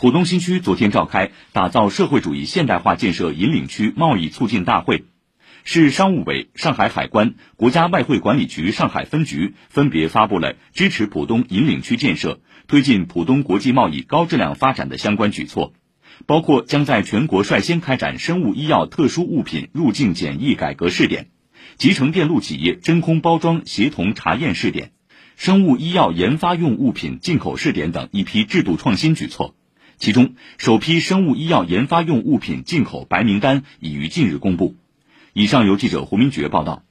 浦东新区昨天召开打造社会主义现代化建设引领区贸易促进大会，市商务委、上海海关、国家外汇管理局上海分局分别发布了支持浦东引领区建设、推进浦东国际贸易高质量发展的相关举措，包括将在全国率先开展生物医药特殊物品入境检疫改革试点、集成电路企业真空包装协同查验试点、生物医药研发用物品进口试点等一批制度创新举措。其中，首批生物医药研发用物品进口白名单已于近日公布。以上由记者胡明珏报道。